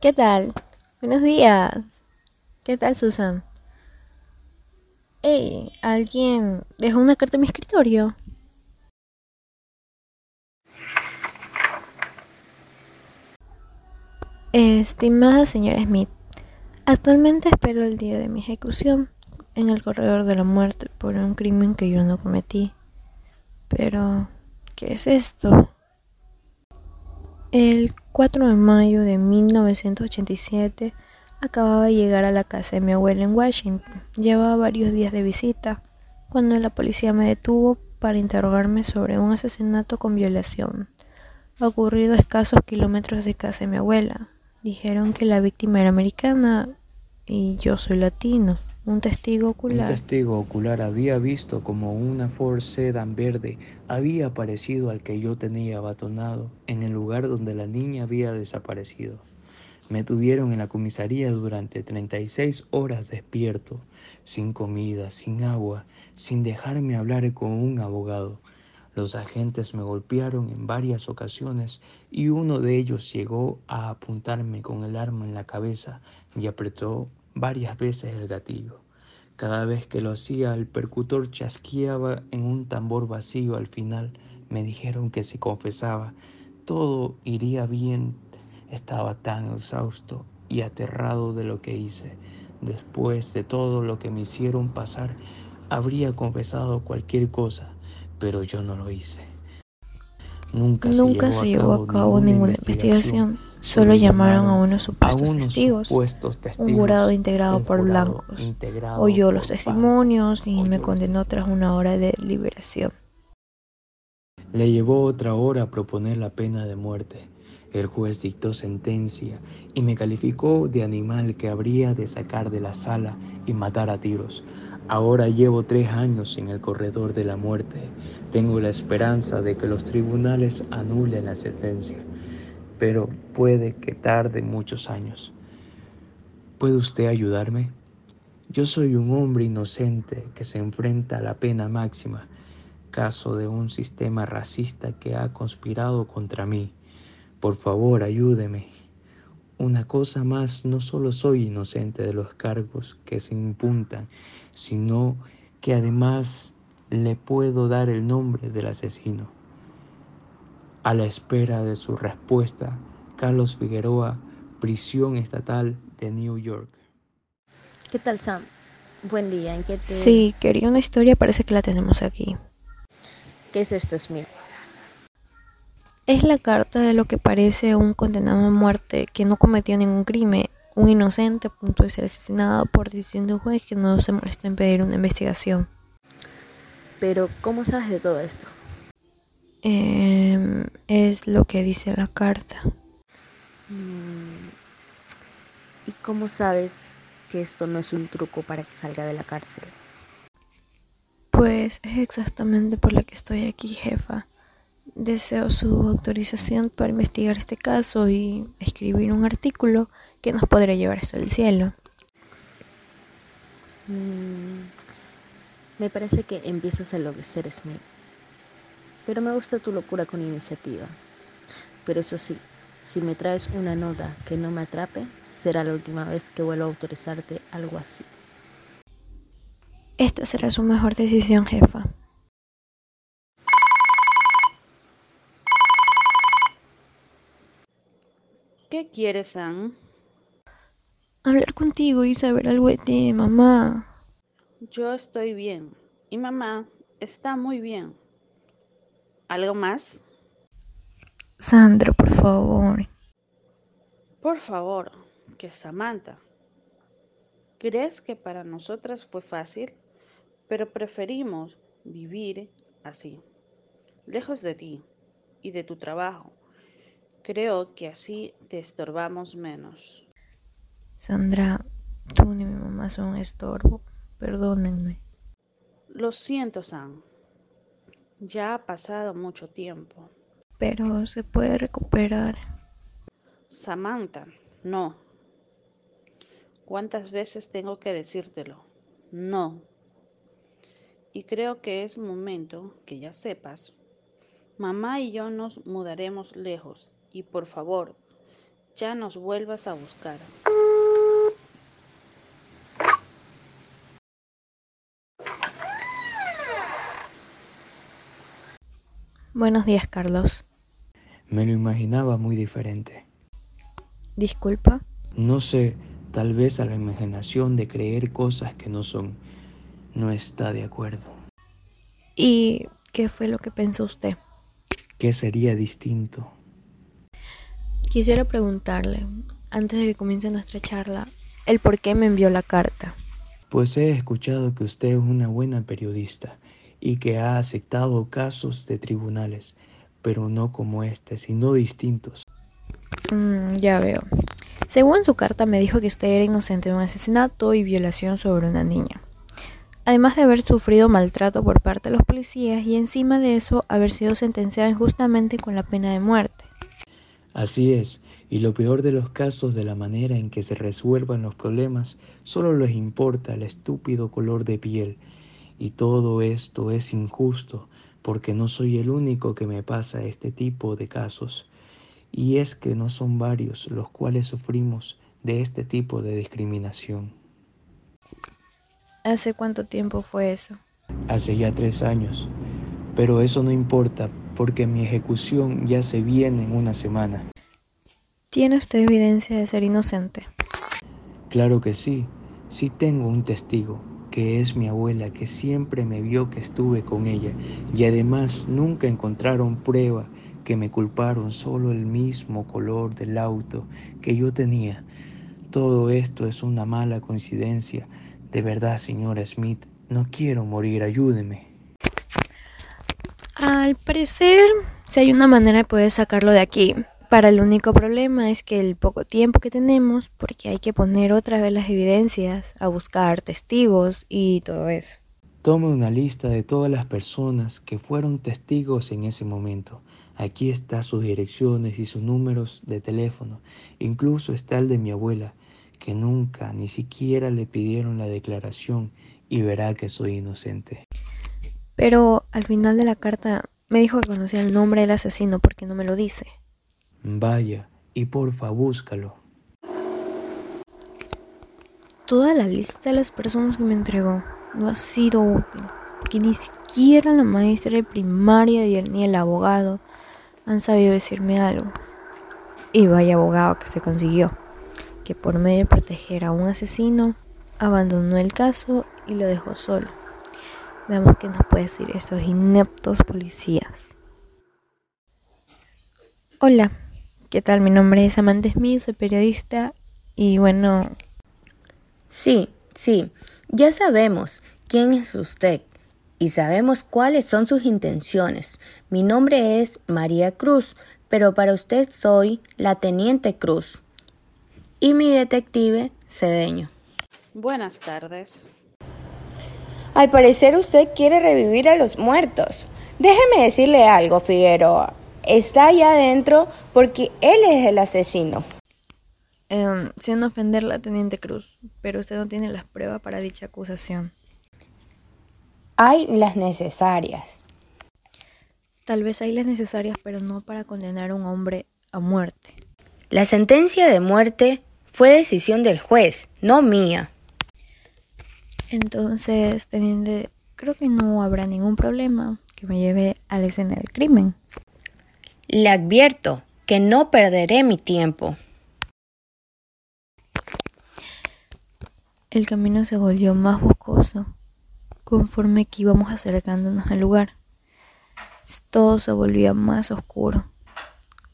¿Qué tal? Buenos días. ¿Qué tal, Susan? Hey, ¿alguien dejó una carta en mi escritorio? Estimada señora Smith, actualmente espero el día de mi ejecución en el corredor de la muerte por un crimen que yo no cometí. Pero, ¿qué es esto? El 4 de mayo de 1987 acababa de llegar a la casa de mi abuela en Washington. Llevaba varios días de visita cuando la policía me detuvo para interrogarme sobre un asesinato con violación ocurrido a escasos kilómetros de casa de mi abuela. Dijeron que la víctima era americana y yo soy latino. Un testigo ocular. Un testigo ocular había visto como una Ford Sedan verde había aparecido al que yo tenía abatonado en el lugar donde la niña había desaparecido. Me tuvieron en la comisaría durante 36 horas despierto, sin comida, sin agua, sin dejarme hablar con un abogado. Los agentes me golpearon en varias ocasiones y uno de ellos llegó a apuntarme con el arma en la cabeza y apretó varias veces el gatillo. Cada vez que lo hacía, el percutor chasqueaba en un tambor vacío al final. Me dijeron que si confesaba, todo iría bien. Estaba tan exhausto y aterrado de lo que hice. Después de todo lo que me hicieron pasar, habría confesado cualquier cosa, pero yo no lo hice. Nunca, se, llevó a cabo, ninguna, investigación Solo llamaron a unos supuestos testigos, un jurado integrado por blancos. Oyó los testimonios y me condenó tras una hora de liberación. Le llevó otra hora a proponer la pena de muerte. El juez dictó sentencia y me calificó de animal que habría de sacar de la sala y matar a tiros. Ahora llevo tres años en el corredor de la muerte. Tengo la esperanza de que los tribunales anulen la sentencia pero puede que tarde muchos años. ¿Puede usted ayudarme? Yo soy un hombre inocente que se enfrenta a la pena máxima, caso de un sistema racista que ha conspirado contra mí. Por favor, ayúdeme. Una cosa más, no solo soy inocente de los cargos que se impuntan, sino que además le puedo dar el nombre del asesino. A la espera de su respuesta, Carlos Figueroa, prisión estatal de New York. ¿Qué tal, Sam? Buen día, ¿en qué te...? Sí, quería una historia, parece que la tenemos aquí. ¿Qué es esto, Smith? Es la carta de lo que parece un condenado a muerte que no cometió ningún crimen, un inocente a punto de ser asesinado por decisión de un juez que no se molesta en pedir una investigación. Pero, ¿cómo sabes de todo esto? Em, es lo que dice la carta. Mm, ¿Y cómo sabes que esto no es un truco para que salga de la cárcel? Pues es exactamente por lo que estoy aquí, jefa. Deseo su autorización para investigar este caso y escribir un artículo que nos podrá llevar hasta el cielo. Mm, me parece que empiezas a enloquecer, Smith pero me gusta tu locura con iniciativa. Pero eso sí, si me traes una nota que no me atrape, será la última vez que vuelva a autorizarte algo así. Esta será su mejor decisión, jefa. ¿Qué quieres, Sam? Hablar contigo y saber algo de ti, mamá. Yo estoy bien. Y mamá está muy bien. ¿Algo más? Sandra, por favor. Por favor, que Samantha. ¿Crees que para nosotras fue fácil? Pero preferimos vivir así, lejos de ti y de tu trabajo. Creo que así te estorbamos menos. Sandra, tú ni mi mamá son estorbo. Perdónenme. Lo siento, Sam. Ya ha pasado mucho tiempo. Pero se puede recuperar. Samantha, no. ¿Cuántas veces tengo que decírtelo? No. Y creo que es momento que ya sepas. Mamá y yo nos mudaremos lejos. Y por favor, ya nos vuelvas a buscar. Buenos días, Carlos. Me lo imaginaba muy diferente. Disculpa. No sé, tal vez a la imaginación de creer cosas que no son, no está de acuerdo. ¿Y qué fue lo que pensó usted? ¿Qué sería distinto? Quisiera preguntarle, antes de que comience nuestra charla, el por qué me envió la carta. Pues he escuchado que usted es una buena periodista y que ha aceptado casos de tribunales, pero no como este, sino distintos. Mm, ya veo. Según su carta me dijo que usted era inocente de un asesinato y violación sobre una niña. Además de haber sufrido maltrato por parte de los policías y encima de eso haber sido sentenciado injustamente con la pena de muerte. Así es, y lo peor de los casos de la manera en que se resuelvan los problemas, solo les importa el estúpido color de piel y todo esto es injusto porque no soy el único que me pasa este tipo de casos. Y es que no son varios los cuales sufrimos de este tipo de discriminación. ¿Hace cuánto tiempo fue eso? Hace ya tres años. Pero eso no importa porque mi ejecución ya se viene en una semana. ¿Tiene usted evidencia de ser inocente? Claro que sí. Sí tengo un testigo que es mi abuela, que siempre me vio que estuve con ella y además nunca encontraron prueba que me culparon solo el mismo color del auto que yo tenía. Todo esto es una mala coincidencia. De verdad, señora Smith, no quiero morir, ayúdeme. Al parecer, si hay una manera de poder sacarlo de aquí, para el único problema es que el poco tiempo que tenemos, porque hay que poner otra vez las evidencias, a buscar testigos y todo eso. Tome una lista de todas las personas que fueron testigos en ese momento. Aquí está sus direcciones y sus números de teléfono. Incluso está el de mi abuela, que nunca ni siquiera le pidieron la declaración y verá que soy inocente. Pero al final de la carta me dijo que conocía el nombre del asesino porque no me lo dice. Vaya, y porfa, búscalo. Toda la lista de las personas que me entregó no ha sido útil, porque ni siquiera la maestra de primaria ni el abogado han sabido decirme algo. Y vaya abogado que se consiguió, que por medio de proteger a un asesino, abandonó el caso y lo dejó solo. Veamos qué nos puede decir estos ineptos policías. Hola, ¿Qué tal? Mi nombre es Amanda Smith, soy periodista y bueno... Sí, sí, ya sabemos quién es usted y sabemos cuáles son sus intenciones. Mi nombre es María Cruz, pero para usted soy la Teniente Cruz y mi detective Cedeño. Buenas tardes. Al parecer usted quiere revivir a los muertos. Déjeme decirle algo, Figueroa está allá adentro porque él es el asesino. Eh, sin ofenderla, Teniente Cruz, pero usted no tiene las pruebas para dicha acusación. Hay las necesarias. Tal vez hay las necesarias, pero no para condenar a un hombre a muerte. La sentencia de muerte fue decisión del juez, no mía. Entonces, teniente, creo que no habrá ningún problema que me lleve a la escena del crimen. Le advierto que no perderé mi tiempo. El camino se volvió más boscoso conforme que íbamos acercándonos al lugar. Todo se volvía más oscuro.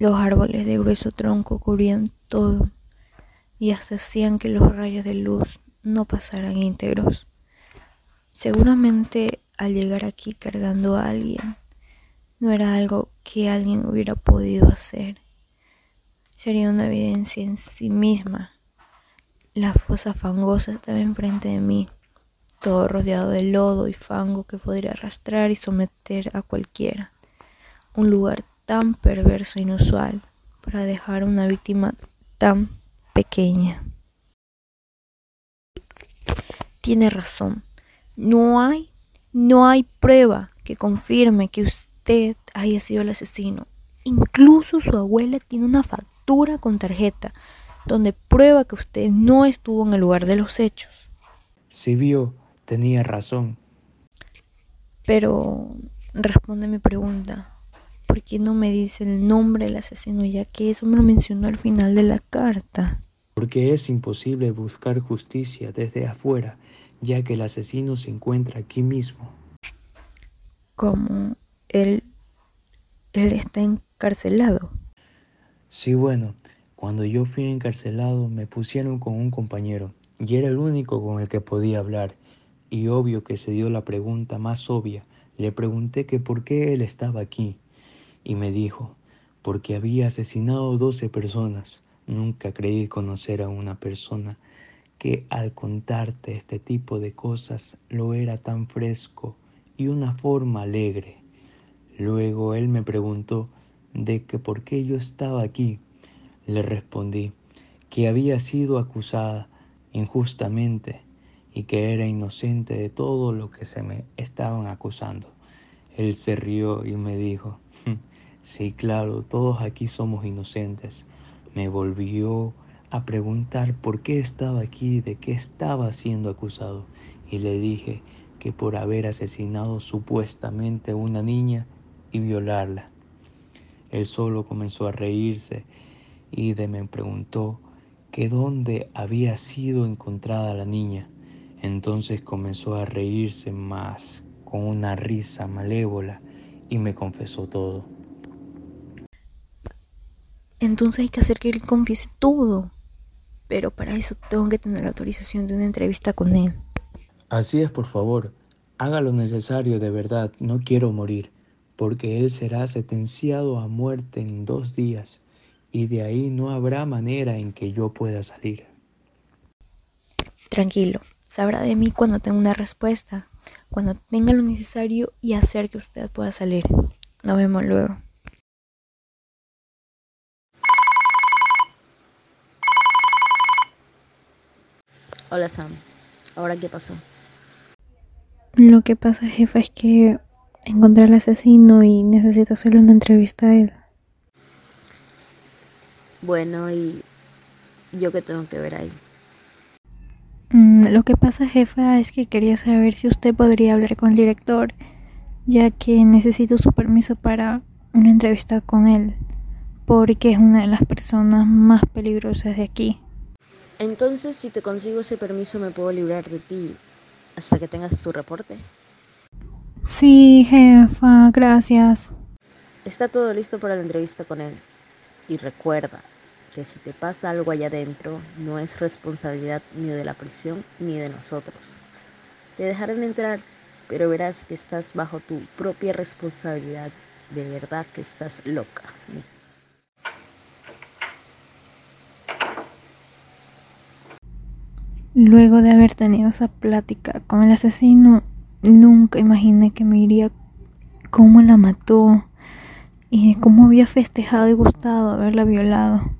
Los árboles de grueso tronco cubrían todo y hasta hacían que los rayos de luz no pasaran íntegros. Seguramente al llegar aquí cargando a alguien, no era algo que alguien hubiera podido hacer. Sería una evidencia en sí misma. La fosa fangosa estaba enfrente de mí, todo rodeado de lodo y fango que podría arrastrar y someter a cualquiera. Un lugar tan perverso e inusual para dejar una víctima tan pequeña. Tiene razón. No hay, no hay prueba que confirme que usted haya sido el asesino. Incluso su abuela tiene una factura con tarjeta, donde prueba que usted no estuvo en el lugar de los hechos. Si vio, tenía razón. Pero responde mi pregunta. ¿Por qué no me dice el nombre del asesino ya que eso me lo mencionó al final de la carta? Porque es imposible buscar justicia desde afuera, ya que el asesino se encuentra aquí mismo. Como él, él está encarcelado. Sí, bueno, cuando yo fui encarcelado me pusieron con un compañero y era el único con el que podía hablar. Y obvio que se dio la pregunta más obvia. Le pregunté que por qué él estaba aquí y me dijo, porque había asesinado 12 personas. Nunca creí conocer a una persona que al contarte este tipo de cosas lo era tan fresco y una forma alegre. Luego él me preguntó de que por qué yo estaba aquí. Le respondí que había sido acusada injustamente y que era inocente de todo lo que se me estaban acusando. Él se rió y me dijo, Sí, claro, todos aquí somos inocentes. Me volvió a preguntar por qué estaba aquí, de qué estaba siendo acusado, y le dije que por haber asesinado supuestamente una niña y violarla. Él solo comenzó a reírse y de me preguntó que dónde había sido encontrada la niña. Entonces comenzó a reírse más con una risa malévola y me confesó todo. Entonces hay que hacer que él confiese todo. Pero para eso tengo que tener la autorización de una entrevista con él. Así es, por favor. Haga lo necesario de verdad. No quiero morir, porque él será sentenciado a muerte en dos días, y de ahí no habrá manera en que yo pueda salir. Tranquilo, sabrá de mí cuando tenga una respuesta, cuando tenga lo necesario y hacer que usted pueda salir. Nos vemos luego. Hola Sam, ¿ahora qué pasó? Lo que pasa, jefa, es que encontré al asesino y necesito hacerle una entrevista a él. Bueno, ¿y yo qué tengo que ver ahí? Mm, lo que pasa, jefa, es que quería saber si usted podría hablar con el director, ya que necesito su permiso para una entrevista con él, porque es una de las personas más peligrosas de aquí. Entonces, si te consigo ese permiso, me puedo librar de ti hasta que tengas tu reporte. Sí, jefa, gracias. Está todo listo para la entrevista con él. Y recuerda que si te pasa algo allá adentro, no es responsabilidad ni de la prisión ni de nosotros. Te dejarán entrar, pero verás que estás bajo tu propia responsabilidad. De verdad que estás loca. Luego de haber tenido esa plática con el asesino, nunca imaginé que me iría cómo la mató y cómo había festejado y gustado haberla violado.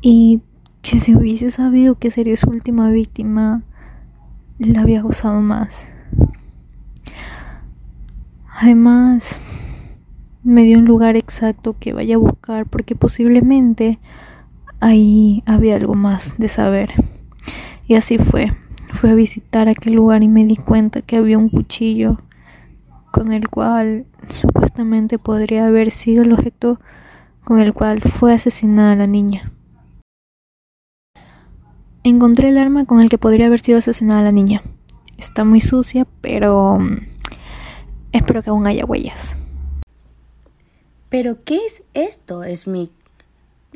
Y que si hubiese sabido que sería su última víctima, la había gozado más. Además, me dio un lugar exacto que vaya a buscar porque posiblemente ahí había algo más de saber. Y así fue. Fui a visitar aquel lugar y me di cuenta que había un cuchillo con el cual supuestamente podría haber sido el objeto con el cual fue asesinada la niña. Encontré el arma con el que podría haber sido asesinada la niña. Está muy sucia, pero mm, espero que aún haya huellas. ¿Pero qué es esto, Smith?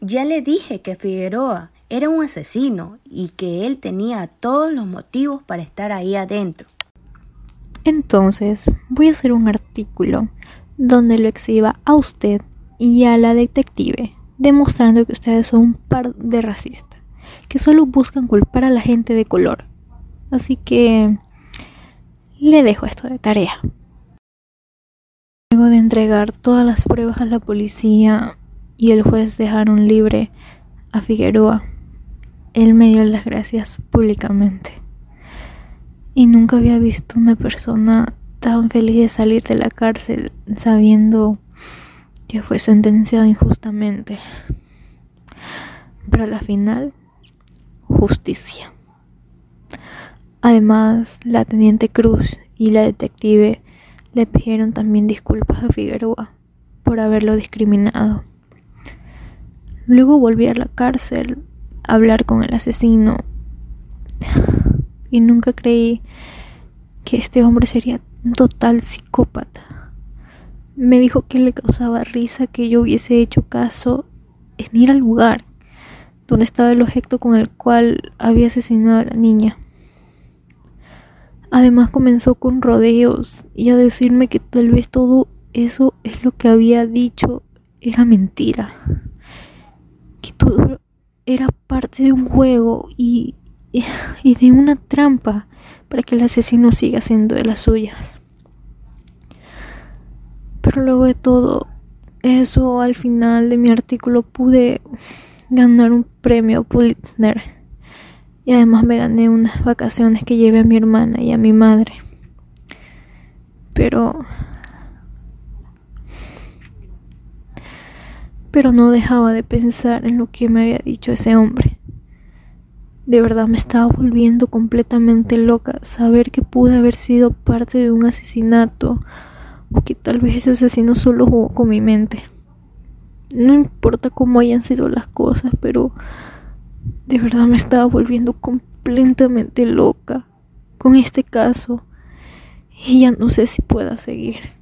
Ya le dije que Figueroa era un asesino y que él tenía todos los motivos para estar ahí adentro. Entonces voy a hacer un artículo donde lo exhiba a usted y a la detective, demostrando que ustedes son un par de racistas, que solo buscan culpar a la gente de color. Así que le dejo esto de tarea. Luego de entregar todas las pruebas a la policía y el juez dejaron libre a Figueroa, él me dio las gracias públicamente. Y nunca había visto una persona tan feliz de salir de la cárcel sabiendo que fue sentenciado injustamente. pero a la final, justicia. Además, la teniente Cruz y la detective le pidieron también disculpas a Figueroa por haberlo discriminado. Luego volví a la cárcel hablar con el asesino y nunca creí que este hombre sería un total psicópata. Me dijo que le causaba risa que yo hubiese hecho caso en ir al lugar donde estaba el objeto con el cual había asesinado a la niña. Además comenzó con rodeos y a decirme que tal vez todo eso es lo que había dicho era mentira. Que todo era parte de un juego y, y de una trampa para que el asesino siga siendo de las suyas. Pero luego de todo eso, al final de mi artículo pude ganar un premio Pulitzer y además me gané unas vacaciones que llevé a mi hermana y a mi madre. Pero pero no dejaba de pensar en lo que me había dicho ese hombre. De verdad me estaba volviendo completamente loca saber que pude haber sido parte de un asesinato o que tal vez ese asesino solo jugó con mi mente. No importa cómo hayan sido las cosas, pero de verdad me estaba volviendo completamente loca con este caso y ya no sé si pueda seguir.